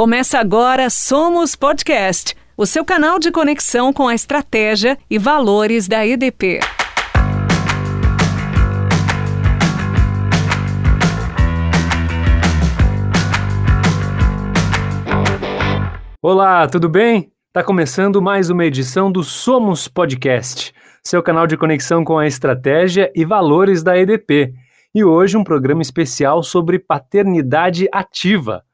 Começa agora Somos Podcast, o seu canal de conexão com a estratégia e valores da EDP. Olá, tudo bem? Tá começando mais uma edição do Somos Podcast, seu canal de conexão com a estratégia e valores da EDP. E hoje um programa especial sobre paternidade ativa.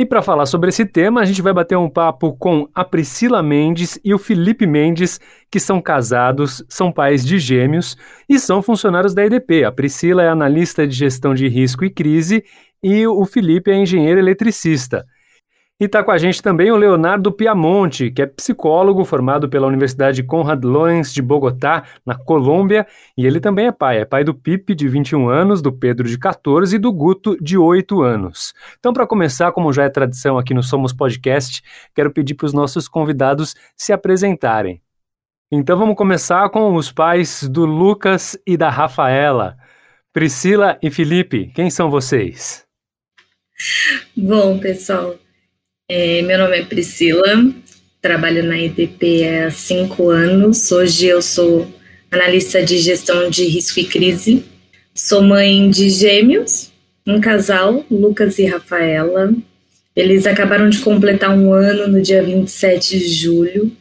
E para falar sobre esse tema, a gente vai bater um papo com a Priscila Mendes e o Felipe Mendes, que são casados, são pais de gêmeos e são funcionários da EDP. A Priscila é analista de gestão de risco e crise e o Felipe é engenheiro eletricista. E está com a gente também o Leonardo Piamonte, que é psicólogo formado pela Universidade Conrad Lorenz de Bogotá, na Colômbia, e ele também é pai. É pai do Pipe, de 21 anos, do Pedro, de 14 e do Guto, de 8 anos. Então, para começar, como já é tradição aqui no Somos Podcast, quero pedir para os nossos convidados se apresentarem. Então, vamos começar com os pais do Lucas e da Rafaela. Priscila e Felipe, quem são vocês? Bom, pessoal, é, meu nome é Priscila, trabalho na EDP há cinco anos. Hoje eu sou analista de gestão de risco e crise. Sou mãe de gêmeos, um casal, Lucas e Rafaela. Eles acabaram de completar um ano no dia 27 de julho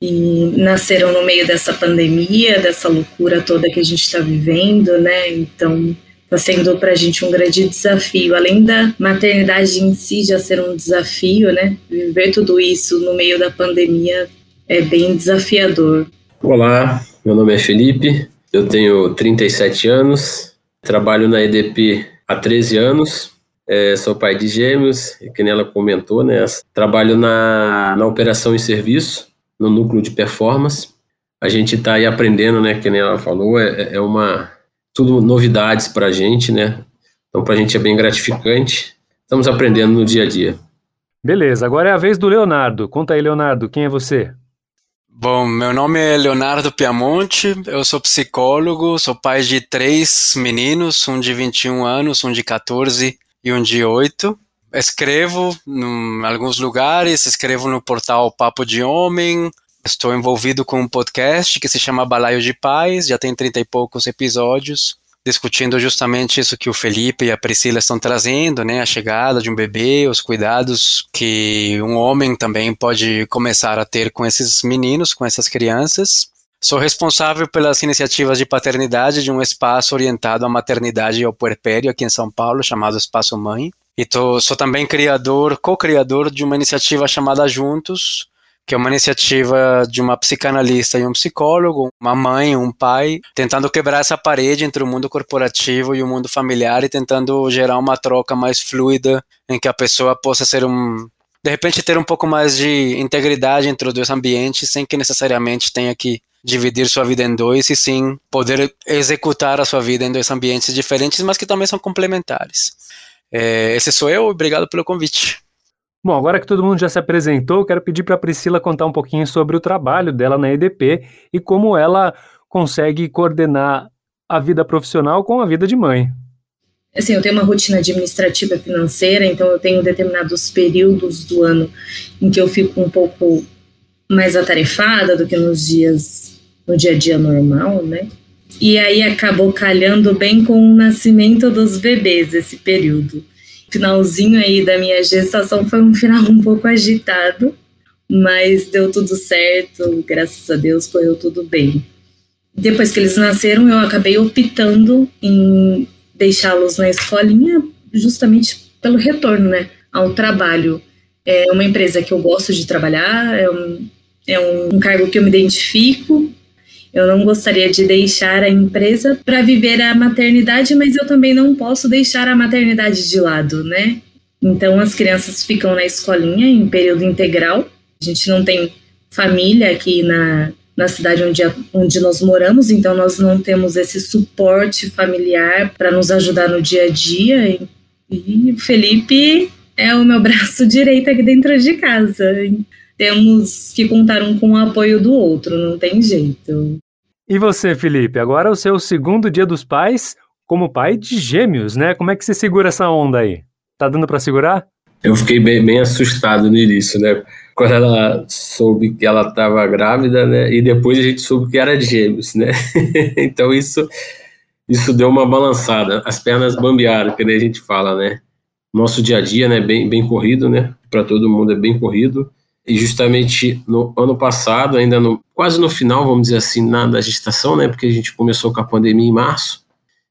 e nasceram no meio dessa pandemia, dessa loucura toda que a gente está vivendo, né? Então, está sendo para a gente um grande desafio. Além da maternidade em si já ser um desafio, né? Viver tudo isso no meio da pandemia é bem desafiador. Olá, meu nome é Felipe, eu tenho 37 anos, trabalho na EDP há 13 anos, é, sou pai de gêmeos, que ela comentou, né? Trabalho na, na operação e serviço, no núcleo de performance. A gente está aí aprendendo, né? Que nem ela falou, é, é uma tudo novidades para a gente, né? Então, para a gente é bem gratificante. Estamos aprendendo no dia a dia. Beleza, agora é a vez do Leonardo. Conta aí, Leonardo, quem é você? Bom, meu nome é Leonardo Piamonte, eu sou psicólogo, sou pai de três meninos, um de 21 anos, um de 14 e um de 8. Escrevo em alguns lugares, escrevo no portal Papo de Homem, Estou envolvido com um podcast que se chama Balaio de Paz, já tem trinta e poucos episódios, discutindo justamente isso que o Felipe e a Priscila estão trazendo, né? A chegada de um bebê, os cuidados que um homem também pode começar a ter com esses meninos, com essas crianças. Sou responsável pelas iniciativas de paternidade de um espaço orientado à maternidade e ao puerpério aqui em São Paulo, chamado Espaço Mãe. E tô, sou também criador, co-criador de uma iniciativa chamada Juntos, que é uma iniciativa de uma psicanalista e um psicólogo, uma mãe, um pai, tentando quebrar essa parede entre o mundo corporativo e o mundo familiar e tentando gerar uma troca mais fluida em que a pessoa possa ser um de repente ter um pouco mais de integridade entre os dois ambientes sem que necessariamente tenha que dividir sua vida em dois e sim poder executar a sua vida em dois ambientes diferentes, mas que também são complementares. É, esse sou eu, obrigado pelo convite. Bom, agora que todo mundo já se apresentou, quero pedir para a Priscila contar um pouquinho sobre o trabalho dela na EDP e como ela consegue coordenar a vida profissional com a vida de mãe. Assim, eu tenho uma rotina administrativa financeira, então eu tenho determinados períodos do ano em que eu fico um pouco mais atarefada do que nos dias no dia a dia normal, né? E aí acabou calhando bem com o nascimento dos bebês esse período finalzinho aí da minha gestação foi um final um pouco agitado, mas deu tudo certo, graças a Deus correu tudo bem. Depois que eles nasceram, eu acabei optando em deixá-los na escolinha justamente pelo retorno, né, ao trabalho. É uma empresa que eu gosto de trabalhar, é um, é um cargo que eu me identifico, eu não gostaria de deixar a empresa para viver a maternidade, mas eu também não posso deixar a maternidade de lado, né? Então as crianças ficam na escolinha em período integral. A gente não tem família aqui na, na cidade onde, onde nós moramos, então nós não temos esse suporte familiar para nos ajudar no dia a dia. E, e Felipe é o meu braço direito aqui dentro de casa. Temos que contar um com o apoio do outro, não tem jeito. E você, Felipe? Agora é o seu segundo dia dos pais como pai de gêmeos, né? Como é que você segura essa onda aí? Tá dando para segurar? Eu fiquei bem, bem assustado no início, né? Quando ela soube que ela estava grávida, né? E depois a gente soube que era de gêmeos, né? então isso, isso deu uma balançada. As pernas bambearam, que a gente fala, né? Nosso dia a dia, né? Bem, bem corrido, né? Para todo mundo é bem corrido. E justamente no ano passado, ainda no, quase no final, vamos dizer assim, na da gestação, né? Porque a gente começou com a pandemia em março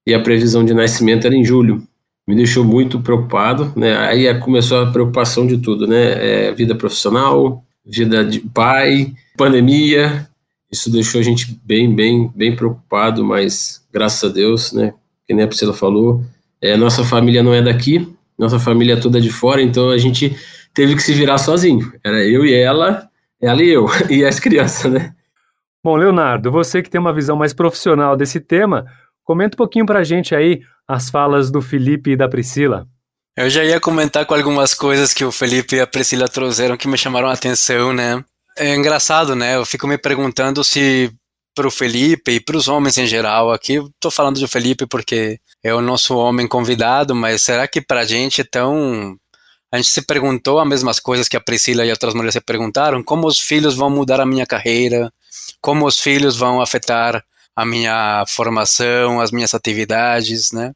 e a previsão de nascimento era em julho. Me deixou muito preocupado, né? Aí começou a preocupação de tudo, né? É, vida profissional, vida de pai, pandemia. Isso deixou a gente bem, bem, bem preocupado, mas graças a Deus, né? Que nem a Priscila falou, é, nossa família não é daqui, nossa família é toda de fora, então a gente teve que se virar sozinho. Era eu e ela, ela e eu, e as crianças, né? Bom, Leonardo, você que tem uma visão mais profissional desse tema, comenta um pouquinho pra gente aí as falas do Felipe e da Priscila. Eu já ia comentar com algumas coisas que o Felipe e a Priscila trouxeram que me chamaram a atenção, né? É engraçado, né? Eu fico me perguntando se para o Felipe e para os homens em geral, aqui estou falando do Felipe porque é o nosso homem convidado, mas será que para a gente é tão a gente se perguntou as mesmas coisas que a Priscila e outras mulheres se perguntaram: como os filhos vão mudar a minha carreira, como os filhos vão afetar a minha formação, as minhas atividades, né?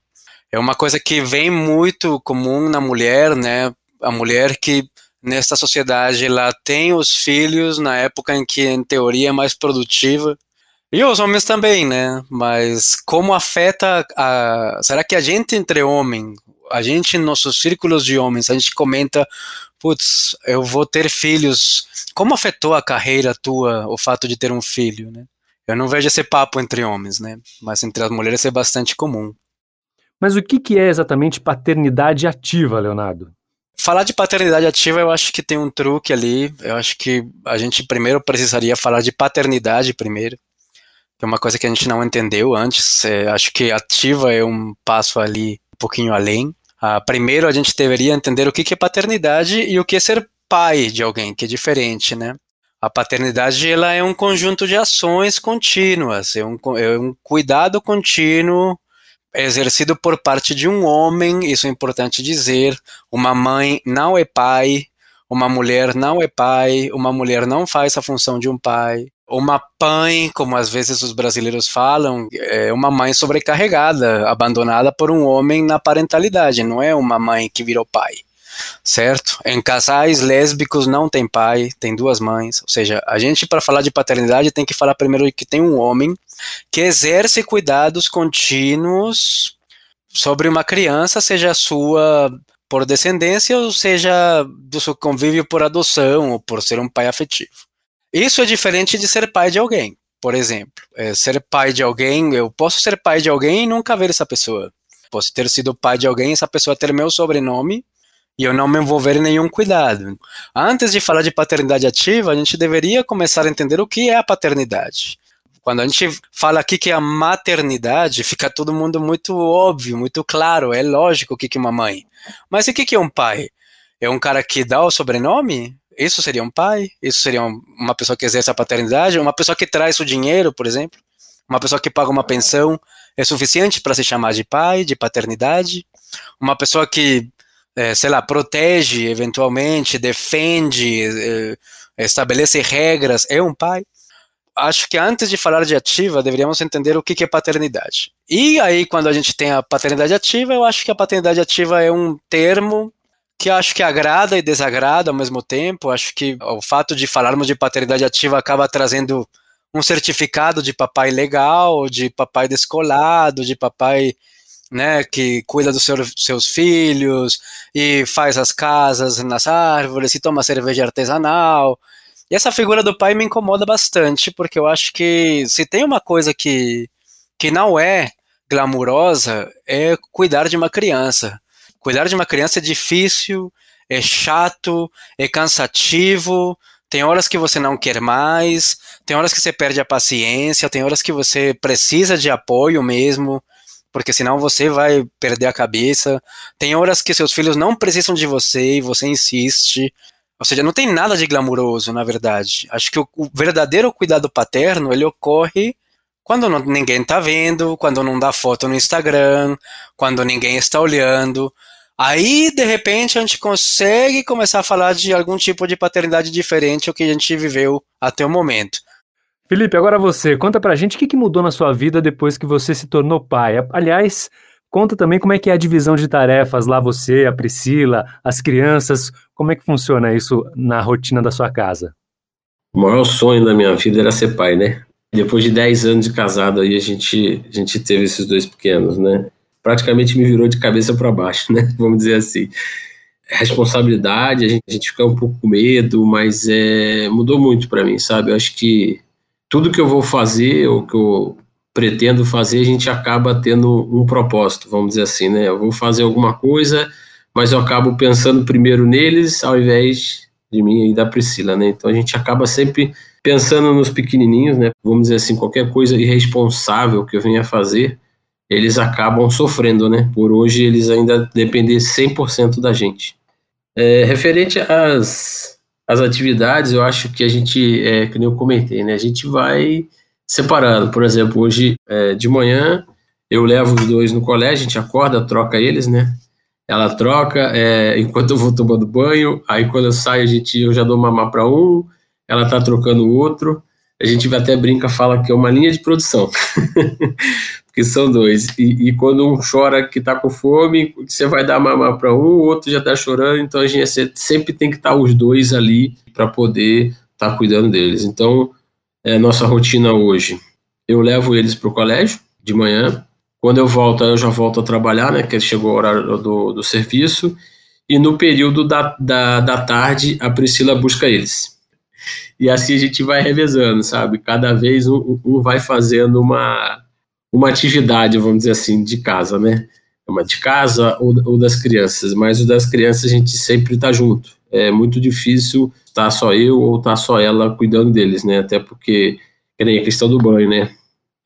É uma coisa que vem muito comum na mulher, né? A mulher que nesta sociedade ela tem os filhos na época em que em teoria é mais produtiva e os homens também, né? Mas como afeta a será que a gente entre homem a gente, em nossos círculos de homens, a gente comenta, putz, eu vou ter filhos. Como afetou a carreira tua o fato de ter um filho, né? Eu não vejo esse papo entre homens, né? Mas entre as mulheres é bastante comum. Mas o que, que é exatamente paternidade ativa, Leonardo? Falar de paternidade ativa, eu acho que tem um truque ali. Eu acho que a gente primeiro precisaria falar de paternidade primeiro. É uma coisa que a gente não entendeu antes. É, acho que ativa é um passo ali um pouquinho além. Ah, primeiro, a gente deveria entender o que é paternidade e o que é ser pai de alguém, que é diferente, né? A paternidade ela é um conjunto de ações contínuas, é um, é um cuidado contínuo exercido por parte de um homem, isso é importante dizer. Uma mãe não é pai, uma mulher não é pai, uma mulher não faz a função de um pai uma mãe, como às vezes os brasileiros falam, é uma mãe sobrecarregada, abandonada por um homem na parentalidade, não é uma mãe que virou pai, certo? Em casais lésbicos não tem pai, tem duas mães, ou seja, a gente para falar de paternidade tem que falar primeiro que tem um homem que exerce cuidados contínuos sobre uma criança, seja sua por descendência ou seja do seu convívio por adoção ou por ser um pai afetivo. Isso é diferente de ser pai de alguém, por exemplo. É, ser pai de alguém, eu posso ser pai de alguém e nunca ver essa pessoa. Posso ter sido pai de alguém, essa pessoa ter meu sobrenome e eu não me envolver em nenhum cuidado. Antes de falar de paternidade ativa, a gente deveria começar a entender o que é a paternidade. Quando a gente fala aqui que é a maternidade, fica todo mundo muito óbvio, muito claro, é lógico o que é uma mãe. Mas o que é um pai? É um cara que dá o sobrenome? Isso seria um pai? Isso seria uma pessoa que exerce a paternidade? Uma pessoa que traz o dinheiro, por exemplo? Uma pessoa que paga uma pensão é suficiente para se chamar de pai, de paternidade? Uma pessoa que, é, sei lá, protege eventualmente, defende, é, estabelece regras, é um pai? Acho que antes de falar de ativa, deveríamos entender o que é paternidade. E aí, quando a gente tem a paternidade ativa, eu acho que a paternidade ativa é um termo que acho que agrada e desagrada ao mesmo tempo. Acho que o fato de falarmos de paternidade ativa acaba trazendo um certificado de papai legal, de papai descolado, de papai né, que cuida dos seu, seus filhos e faz as casas nas árvores e toma cerveja artesanal. E essa figura do pai me incomoda bastante, porque eu acho que se tem uma coisa que, que não é glamurosa, é cuidar de uma criança. Cuidar de uma criança é difícil, é chato, é cansativo. Tem horas que você não quer mais, tem horas que você perde a paciência, tem horas que você precisa de apoio mesmo, porque senão você vai perder a cabeça. Tem horas que seus filhos não precisam de você e você insiste. Ou seja, não tem nada de glamuroso, na verdade. Acho que o, o verdadeiro cuidado paterno, ele ocorre quando não, ninguém está vendo, quando não dá foto no Instagram, quando ninguém está olhando, Aí, de repente, a gente consegue começar a falar de algum tipo de paternidade diferente ao que a gente viveu até o momento. Felipe, agora você, conta pra gente o que mudou na sua vida depois que você se tornou pai. Aliás, conta também como é que é a divisão de tarefas lá, você, a Priscila, as crianças, como é que funciona isso na rotina da sua casa? O maior sonho da minha vida era ser pai, né? Depois de 10 anos de casado aí, a gente, a gente teve esses dois pequenos, né? Praticamente me virou de cabeça para baixo, né? Vamos dizer assim. Responsabilidade, a gente, a gente fica um pouco com medo, mas é, mudou muito para mim, sabe? Eu acho que tudo que eu vou fazer, ou que eu pretendo fazer, a gente acaba tendo um propósito, vamos dizer assim, né? Eu vou fazer alguma coisa, mas eu acabo pensando primeiro neles ao invés de mim e da Priscila, né? Então a gente acaba sempre pensando nos pequenininhos, né? Vamos dizer assim, qualquer coisa irresponsável que eu venha fazer, eles acabam sofrendo, né? Por hoje eles ainda dependem 100% da gente. É, referente às, às atividades, eu acho que a gente, é, que eu comentei, né? A gente vai separando. Por exemplo, hoje é, de manhã eu levo os dois no colégio, a gente acorda, troca eles, né? Ela troca é, enquanto eu vou tomando banho. Aí quando eu saio, a gente, eu já dou mamar para um, ela tá trocando o outro. A gente até brinca, fala que é uma linha de produção. que são dois. E, e, quando um chora que está com fome, você vai dar mamar para um, o outro já está chorando, então a gente sempre tem que estar tá os dois ali para poder estar tá cuidando deles. Então, é nossa rotina hoje. Eu levo eles para o colégio de manhã. Quando eu volto, eu já volto a trabalhar, né? Que chegou o horário do, do serviço. E no período da, da, da tarde, a Priscila busca eles. E assim a gente vai revezando, sabe? Cada vez um, um vai fazendo uma, uma atividade, vamos dizer assim, de casa, né? Uma de casa ou, ou das crianças, mas o das crianças a gente sempre está junto. É muito difícil estar tá só eu ou estar tá só ela cuidando deles, né? Até porque, que nem a questão do banho, né?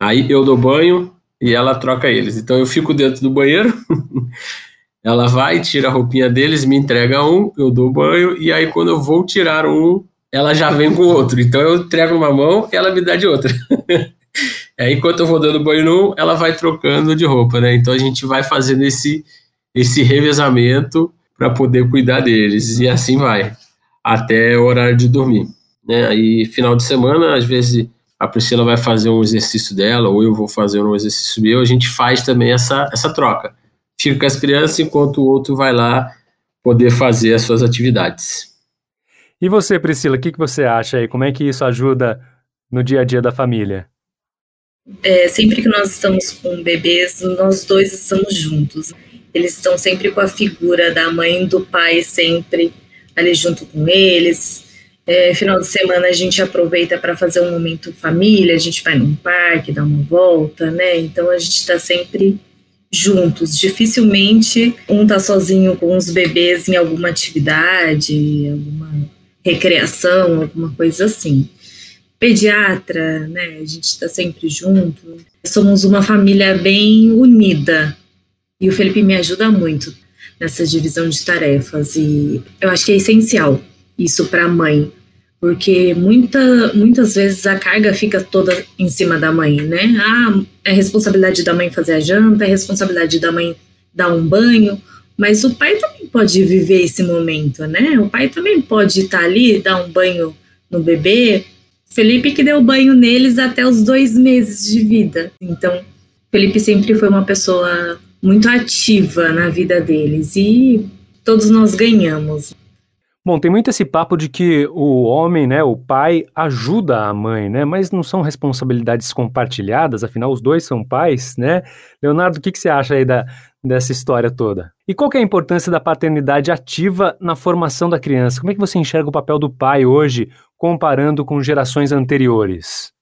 Aí eu dou banho e ela troca eles. Então eu fico dentro do banheiro, ela vai, tira a roupinha deles, me entrega um, eu dou banho, e aí quando eu vou tirar um, ela já vem com outro. Então eu entrego uma mão e ela me dá de outra. É, enquanto eu vou dando banho num, ela vai trocando de roupa, né? Então a gente vai fazendo esse, esse revezamento para poder cuidar deles. E assim vai, até o horário de dormir. Né? Aí, final de semana, às vezes a Priscila vai fazer um exercício dela, ou eu vou fazer um exercício meu, a gente faz também essa, essa troca. Fica com as crianças enquanto o outro vai lá poder fazer as suas atividades. E você, Priscila, o que, que você acha aí? Como é que isso ajuda no dia a dia da família? É, sempre que nós estamos com bebês, nós dois estamos juntos. Eles estão sempre com a figura da mãe e do pai, sempre ali junto com eles. É, final de semana a gente aproveita para fazer um momento família, a gente vai num parque, dá uma volta, né? Então a gente está sempre juntos. Dificilmente um tá sozinho com os bebês em alguma atividade, alguma recreação, alguma coisa assim pediatra, né? A gente está sempre junto. Somos uma família bem unida e o Felipe me ajuda muito nessa divisão de tarefas e eu acho que é essencial isso para a mãe, porque muita, muitas vezes a carga fica toda em cima da mãe, né? Ah, é responsabilidade da mãe fazer a janta, é responsabilidade da mãe dar um banho, mas o pai também pode viver esse momento, né? O pai também pode estar tá ali, dar um banho no bebê, Felipe que deu banho neles até os dois meses de vida. Então, Felipe sempre foi uma pessoa muito ativa na vida deles e todos nós ganhamos. Bom, tem muito esse papo de que o homem, né, o pai, ajuda a mãe, né? Mas não são responsabilidades compartilhadas, afinal os dois são pais, né? Leonardo, o que, que você acha aí da, dessa história toda? E qual é a importância da paternidade ativa na formação da criança? Como é que você enxerga o papel do pai hoje comparando com gerações anteriores?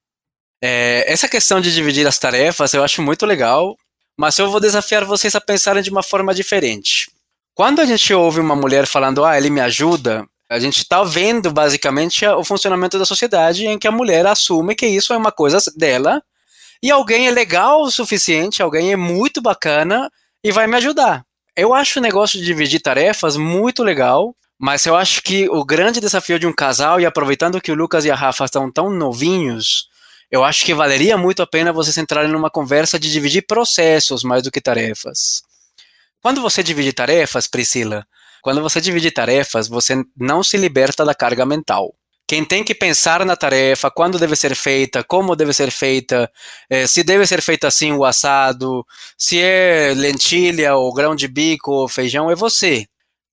É, essa questão de dividir as tarefas eu acho muito legal, mas eu vou desafiar vocês a pensarem de uma forma diferente. Quando a gente ouve uma mulher falando, ah, ele me ajuda, a gente está vendo basicamente o funcionamento da sociedade em que a mulher assume que isso é uma coisa dela e alguém é legal o suficiente, alguém é muito bacana e vai me ajudar. Eu acho o negócio de dividir tarefas muito legal, mas eu acho que o grande desafio de um casal, e aproveitando que o Lucas e a Rafa estão tão novinhos, eu acho que valeria muito a pena vocês entrarem numa conversa de dividir processos mais do que tarefas. Quando você divide tarefas, Priscila, quando você divide tarefas, você não se liberta da carga mental. Quem tem que pensar na tarefa, quando deve ser feita, como deve ser feita, eh, se deve ser feita assim o assado, se é lentilha ou grão de bico ou feijão, é você.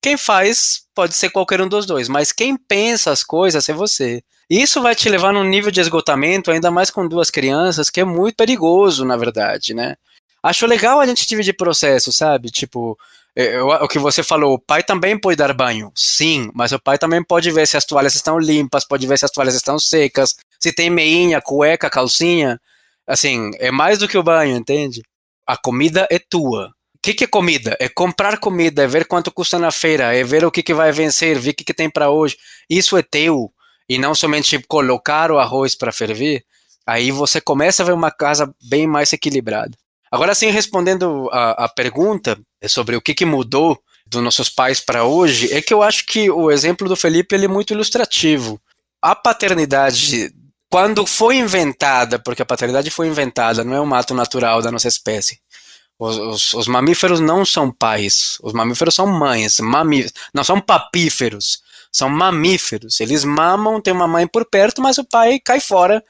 Quem faz pode ser qualquer um dos dois, mas quem pensa as coisas é você. Isso vai te levar num nível de esgotamento, ainda mais com duas crianças, que é muito perigoso, na verdade, né? Acho legal a gente dividir processo, sabe? Tipo, é, o que você falou, o pai também pode dar banho, sim, mas o pai também pode ver se as toalhas estão limpas, pode ver se as toalhas estão secas, se tem meinha, cueca, calcinha. Assim, é mais do que o banho, entende? A comida é tua. Que, que, é comida? É comprar comida, é ver quanto custa na feira, é ver o que, que vai vencer, ver o que, que tem para hoje. Isso é teu. E não somente colocar o arroz para ferver. Aí você começa a ver uma casa bem mais equilibrada. Agora sim, respondendo a, a pergunta sobre o que, que mudou dos nossos pais para hoje, é que eu acho que o exemplo do Felipe ele é muito ilustrativo. A paternidade, quando foi inventada, porque a paternidade foi inventada, não é um ato natural da nossa espécie, os, os, os, mamíferos não são pais, os mamíferos são mães, mamíferos, não são papíferos, são mamíferos. Eles mamam, tem uma mãe por perto, mas o pai cai fora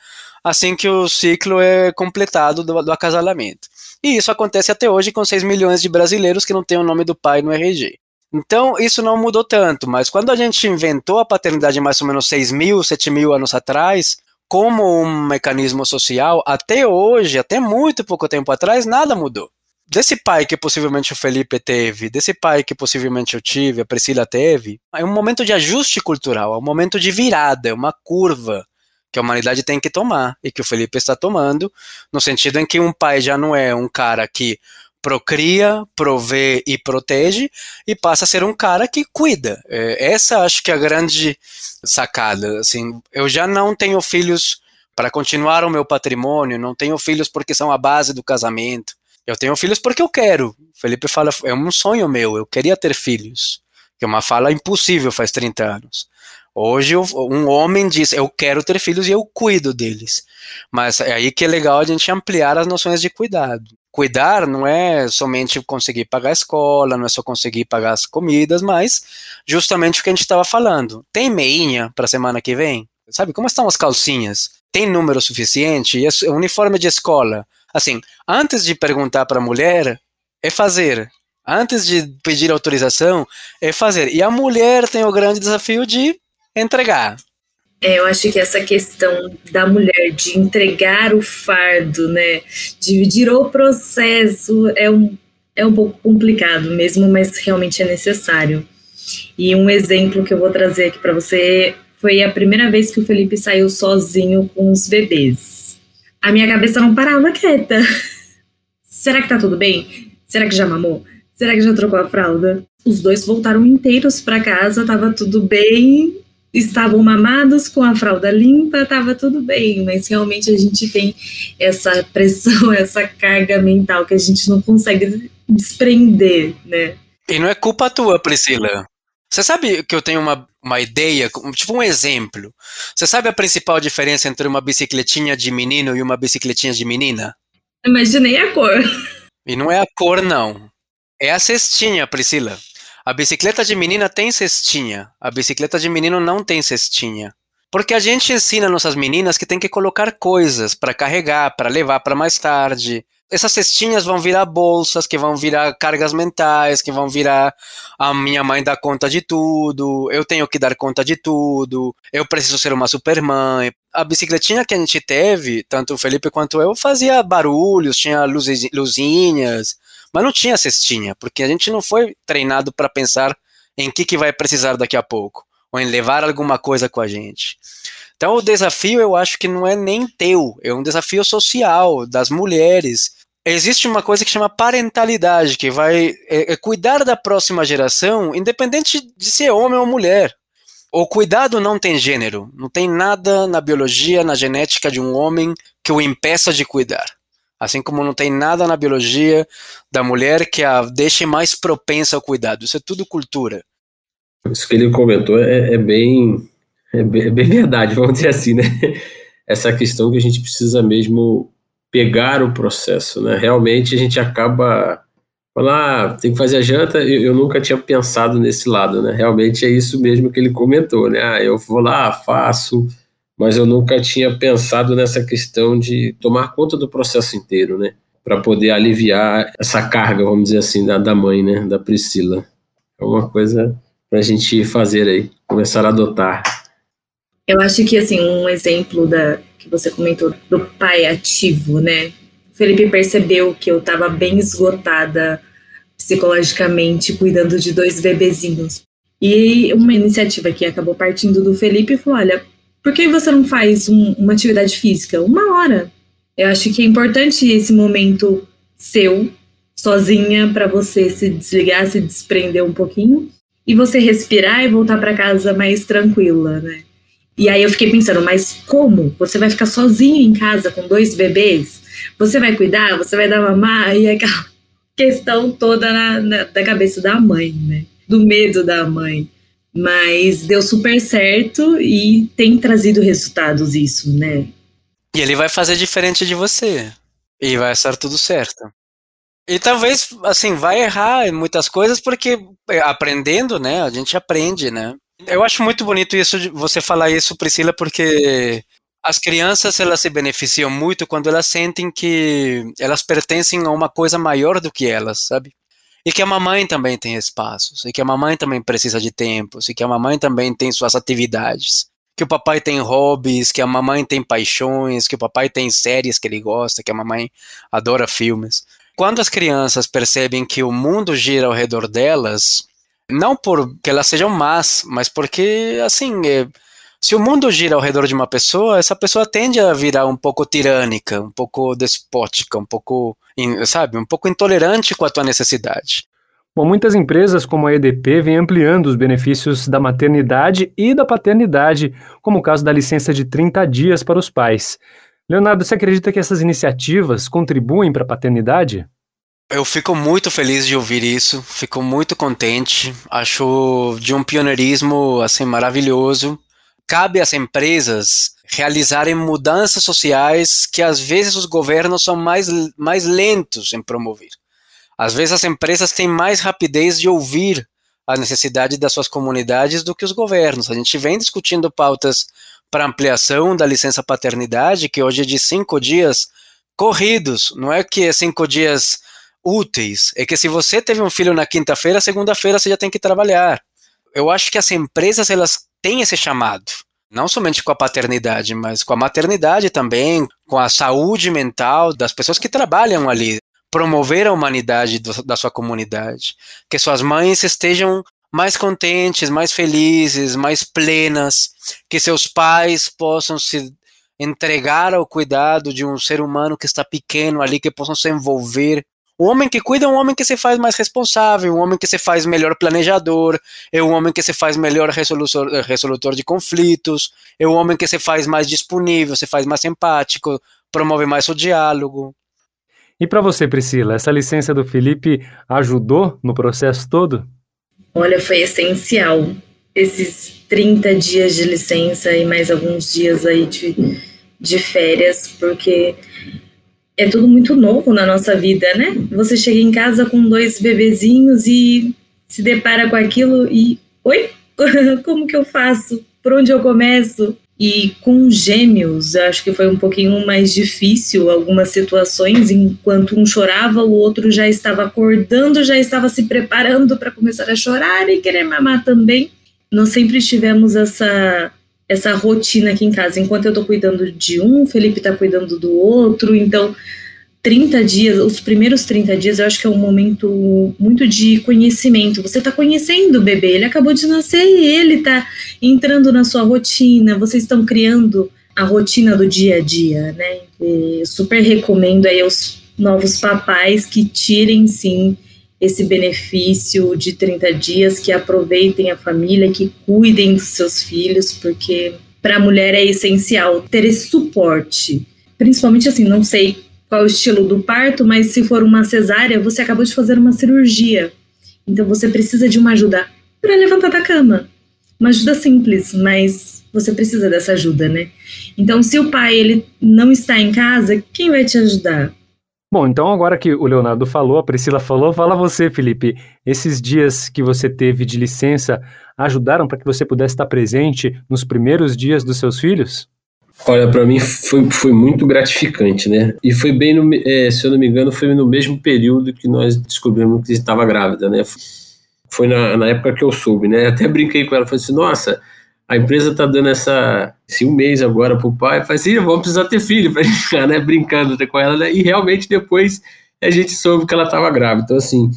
assim que o ciclo é completado do, do acasalamento. E isso acontece até hoje com 6 milhões de brasileiros que não têm o nome do pai no RG. Então, isso não mudou tanto, mas quando a gente inventou a paternidade mais ou menos 6 mil, 7 mil anos atrás, como um mecanismo social, até hoje, até muito pouco tempo atrás, nada mudou desse pai que possivelmente o Felipe teve, desse pai que possivelmente eu tive, a Priscila teve, é um momento de ajuste cultural, é um momento de virada, é uma curva que a humanidade tem que tomar e que o Felipe está tomando, no sentido em que um pai já não é um cara que procria, provê e protege e passa a ser um cara que cuida. É, essa acho que é a grande sacada. Assim, eu já não tenho filhos para continuar o meu patrimônio, não tenho filhos porque são a base do casamento. Eu tenho filhos porque eu quero. Felipe fala, é um sonho meu, eu queria ter filhos. Que é uma fala impossível faz 30 anos. Hoje um homem diz, eu quero ter filhos e eu cuido deles. Mas é aí que é legal a gente ampliar as noções de cuidado. Cuidar não é somente conseguir pagar a escola, não é só conseguir pagar as comidas, mas justamente o que a gente estava falando. Tem meinha para semana que vem? Sabe, como estão as calcinhas? Tem número suficiente? E o uniforme de escola? Assim, antes de perguntar para a mulher, é fazer. Antes de pedir autorização, é fazer. E a mulher tem o grande desafio de entregar. É, eu acho que essa questão da mulher de entregar o fardo, né, dividir o processo é um, é um pouco complicado mesmo, mas realmente é necessário. E um exemplo que eu vou trazer aqui para você foi a primeira vez que o Felipe saiu sozinho com os bebês a minha cabeça não parava quieta. Será que tá tudo bem? Será que já mamou? Será que já trocou a fralda? Os dois voltaram inteiros para casa, tava tudo bem, estavam mamados com a fralda limpa, tava tudo bem, mas realmente a gente tem essa pressão, essa carga mental que a gente não consegue desprender, né? E não é culpa tua, Priscila. Você sabe que eu tenho uma, uma ideia, tipo um exemplo. Você sabe a principal diferença entre uma bicicletinha de menino e uma bicicletinha de menina? Imaginei a cor. E não é a cor, não. É a cestinha, Priscila. A bicicleta de menina tem cestinha. A bicicleta de menino não tem cestinha. Porque a gente ensina nossas meninas que tem que colocar coisas para carregar, para levar para mais tarde essas cestinhas vão virar bolsas, que vão virar cargas mentais, que vão virar a minha mãe dá conta de tudo, eu tenho que dar conta de tudo, eu preciso ser uma supermãe. A bicicletinha que a gente teve, tanto o Felipe quanto eu, fazia barulhos, tinha luzinhas, mas não tinha cestinha, porque a gente não foi treinado para pensar em que, que vai precisar daqui a pouco, ou em levar alguma coisa com a gente. Então o desafio eu acho que não é nem teu, é um desafio social das mulheres existe uma coisa que chama parentalidade, que vai é, é cuidar da próxima geração, independente de ser homem ou mulher. O cuidado não tem gênero, não tem nada na biologia, na genética de um homem que o impeça de cuidar. Assim como não tem nada na biologia da mulher que a deixe mais propensa ao cuidado. Isso é tudo cultura. Isso que ele comentou é, é bem, é bem, é bem verdade, vamos dizer assim, né? Essa questão que a gente precisa mesmo pegar o processo, né? Realmente a gente acaba falar, ah, tem que fazer a janta, eu, eu, nunca tinha pensado nesse lado, né? Realmente é isso mesmo que ele comentou, né? Ah, eu vou lá, faço, mas eu nunca tinha pensado nessa questão de tomar conta do processo inteiro, né? Para poder aliviar essa carga, vamos dizer assim, da, da mãe, né? Da Priscila. É uma coisa para a gente fazer aí, começar a adotar. Eu acho que, assim, um exemplo da que você comentou do pai ativo, né? O Felipe percebeu que eu estava bem esgotada psicologicamente cuidando de dois bebezinhos. E uma iniciativa que acabou partindo do Felipe falou: olha, por que você não faz um, uma atividade física? Uma hora. Eu acho que é importante esse momento seu, sozinha, para você se desligar, se desprender um pouquinho e você respirar e voltar para casa mais tranquila, né? E aí eu fiquei pensando, mas como? Você vai ficar sozinho em casa com dois bebês? Você vai cuidar? Você vai dar mamar? E aquela questão toda na, na, da cabeça da mãe, né? Do medo da mãe. Mas deu super certo e tem trazido resultados isso, né? E ele vai fazer diferente de você. E vai estar tudo certo. E talvez, assim, vai errar em muitas coisas, porque é, aprendendo, né? A gente aprende, né? Eu acho muito bonito isso, você falar isso, Priscila, porque as crianças elas se beneficiam muito quando elas sentem que elas pertencem a uma coisa maior do que elas, sabe? E que a mamãe também tem espaços, e que a mamãe também precisa de tempos, e que a mamãe também tem suas atividades. Que o papai tem hobbies, que a mamãe tem paixões, que o papai tem séries que ele gosta, que a mamãe adora filmes. Quando as crianças percebem que o mundo gira ao redor delas, não porque elas sejam más, mas porque, assim, é, se o mundo gira ao redor de uma pessoa, essa pessoa tende a virar um pouco tirânica, um pouco despótica, um pouco, sabe, um pouco intolerante com a tua necessidade. Bom, muitas empresas como a EDP vêm ampliando os benefícios da maternidade e da paternidade, como o caso da licença de 30 dias para os pais. Leonardo, você acredita que essas iniciativas contribuem para a paternidade? Eu fico muito feliz de ouvir isso, fico muito contente, acho de um pioneirismo assim maravilhoso cabe às empresas realizarem mudanças sociais que às vezes os governos são mais, mais lentos em promover. Às vezes as empresas têm mais rapidez de ouvir a necessidade das suas comunidades do que os governos. A gente vem discutindo pautas para ampliação da licença paternidade, que hoje é de cinco dias corridos, não é que é cinco dias úteis, é que se você teve um filho na quinta-feira, segunda-feira você já tem que trabalhar. Eu acho que as empresas elas tem esse chamado. Não somente com a paternidade, mas com a maternidade também, com a saúde mental das pessoas que trabalham ali. Promover a humanidade do, da sua comunidade. Que suas mães estejam mais contentes, mais felizes, mais plenas. Que seus pais possam se entregar ao cuidado de um ser humano que está pequeno ali, que possam se envolver o homem que cuida é um homem que se faz mais responsável, um homem que se faz melhor planejador, é um homem que se faz melhor resolutor, resolutor de conflitos, é um homem que se faz mais disponível, se faz mais empático, promove mais o diálogo. E para você, Priscila, essa licença do Felipe ajudou no processo todo? Olha, foi essencial. Esses 30 dias de licença e mais alguns dias aí de, de férias, porque é tudo muito novo na nossa vida, né? Você chega em casa com dois bebezinhos e se depara com aquilo e. Oi? Como que eu faço? Por onde eu começo? E com gêmeos, acho que foi um pouquinho mais difícil algumas situações, enquanto um chorava, o outro já estava acordando, já estava se preparando para começar a chorar e querer mamar também. Nós sempre tivemos essa essa rotina aqui em casa. Enquanto eu tô cuidando de um, o Felipe tá cuidando do outro. Então, 30 dias, os primeiros 30 dias, eu acho que é um momento muito de conhecimento. Você tá conhecendo o bebê, ele acabou de nascer e ele tá entrando na sua rotina. Vocês estão criando a rotina do dia a dia, né? E super recomendo aí aos novos papais que tirem sim esse benefício de 30 dias, que aproveitem a família, que cuidem dos seus filhos, porque para a mulher é essencial ter esse suporte. Principalmente assim, não sei qual é o estilo do parto, mas se for uma cesárea, você acabou de fazer uma cirurgia. Então você precisa de uma ajuda para levantar da cama. Uma ajuda simples, mas você precisa dessa ajuda, né? Então, se o pai ele não está em casa, quem vai te ajudar? Bom, então agora que o Leonardo falou, a Priscila falou, fala você, Felipe. Esses dias que você teve de licença ajudaram para que você pudesse estar presente nos primeiros dias dos seus filhos? Olha, para mim foi, foi muito gratificante, né? E foi bem, no, é, se eu não me engano, foi no mesmo período que nós descobrimos que estava grávida, né? Foi na, na época que eu soube, né? Até brinquei com ela, falei assim, nossa, a empresa tá dando essa, esse um mês agora pro pai, faz assim, vamos precisar ter filho pra gente ficar, né, brincando com ela, né, e realmente depois a gente soube que ela estava grávida, então assim,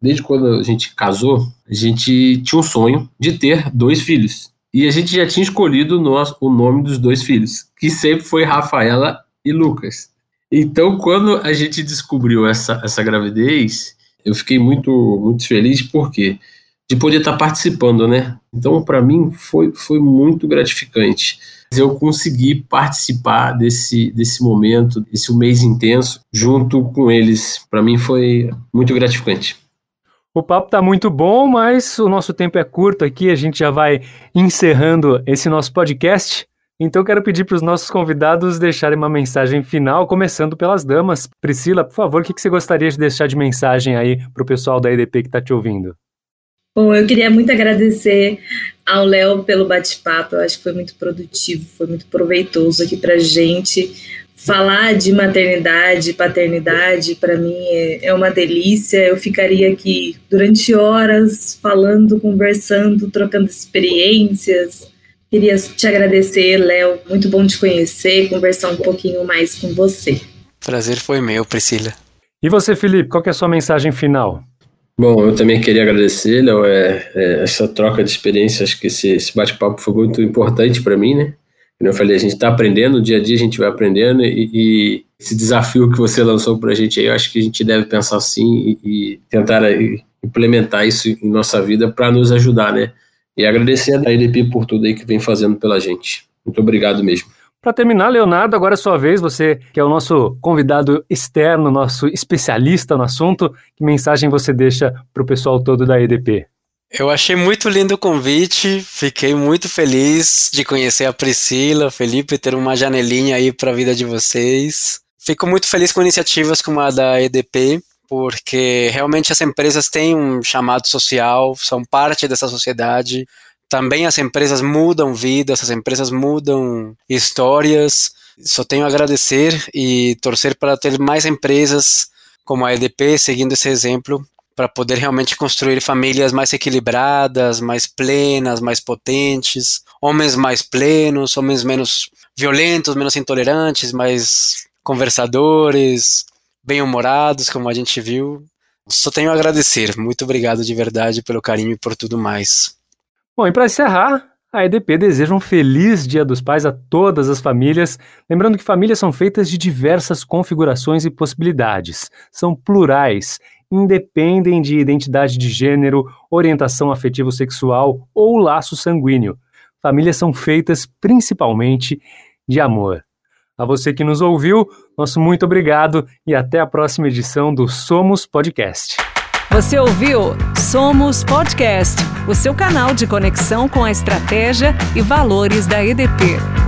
desde quando a gente casou, a gente tinha um sonho de ter dois filhos, e a gente já tinha escolhido o, o nome dos dois filhos, que sempre foi Rafaela e Lucas. Então, quando a gente descobriu essa, essa gravidez, eu fiquei muito, muito feliz, porque quê? De poder estar participando, né? Então, para mim, foi, foi muito gratificante. Eu consegui participar desse, desse momento, desse mês intenso, junto com eles. Para mim, foi muito gratificante. O papo está muito bom, mas o nosso tempo é curto aqui, a gente já vai encerrando esse nosso podcast. Então quero pedir para os nossos convidados deixarem uma mensagem final, começando pelas damas. Priscila, por favor, o que você gostaria de deixar de mensagem aí para o pessoal da EDP que está te ouvindo? Bom, eu queria muito agradecer ao Léo pelo bate-papo. Eu acho que foi muito produtivo, foi muito proveitoso aqui para gente. Falar de maternidade, paternidade, para mim é, é uma delícia. Eu ficaria aqui durante horas falando, conversando, trocando experiências. Queria te agradecer, Léo. Muito bom te conhecer, conversar um pouquinho mais com você. Prazer foi meu, Priscila. E você, Felipe, qual é a sua mensagem final? Bom, eu também queria agradecer, Léo, é, é, essa troca de experiências, acho que esse, esse bate-papo foi muito importante para mim, né? Como eu falei, a gente está aprendendo, dia a dia a gente vai aprendendo e, e esse desafio que você lançou para a gente aí, eu acho que a gente deve pensar assim e, e tentar aí, implementar isso em nossa vida para nos ajudar, né? E agradecer a EDP por tudo aí que vem fazendo pela gente. Muito obrigado mesmo. Para terminar, Leonardo, agora é sua vez, você que é o nosso convidado externo, nosso especialista no assunto, que mensagem você deixa para o pessoal todo da EDP? Eu achei muito lindo o convite, fiquei muito feliz de conhecer a Priscila, Felipe, ter uma janelinha aí para a vida de vocês. Fico muito feliz com iniciativas como a da EDP, porque realmente as empresas têm um chamado social, são parte dessa sociedade, também as empresas mudam vidas, as empresas mudam histórias. Só tenho a agradecer e torcer para ter mais empresas como a EDP seguindo esse exemplo para poder realmente construir famílias mais equilibradas, mais plenas, mais potentes, homens mais plenos, homens menos violentos, menos intolerantes, mais conversadores, bem-humorados, como a gente viu. Só tenho a agradecer. Muito obrigado de verdade pelo carinho e por tudo mais. Bom, e para encerrar, a EDP deseja um feliz Dia dos Pais a todas as famílias, lembrando que famílias são feitas de diversas configurações e possibilidades, são plurais, independem de identidade de gênero, orientação afetivo-sexual ou laço sanguíneo. Famílias são feitas principalmente de amor. A você que nos ouviu, nosso muito obrigado e até a próxima edição do Somos Podcast. Você ouviu Somos Podcast, o seu canal de conexão com a estratégia e valores da EDP.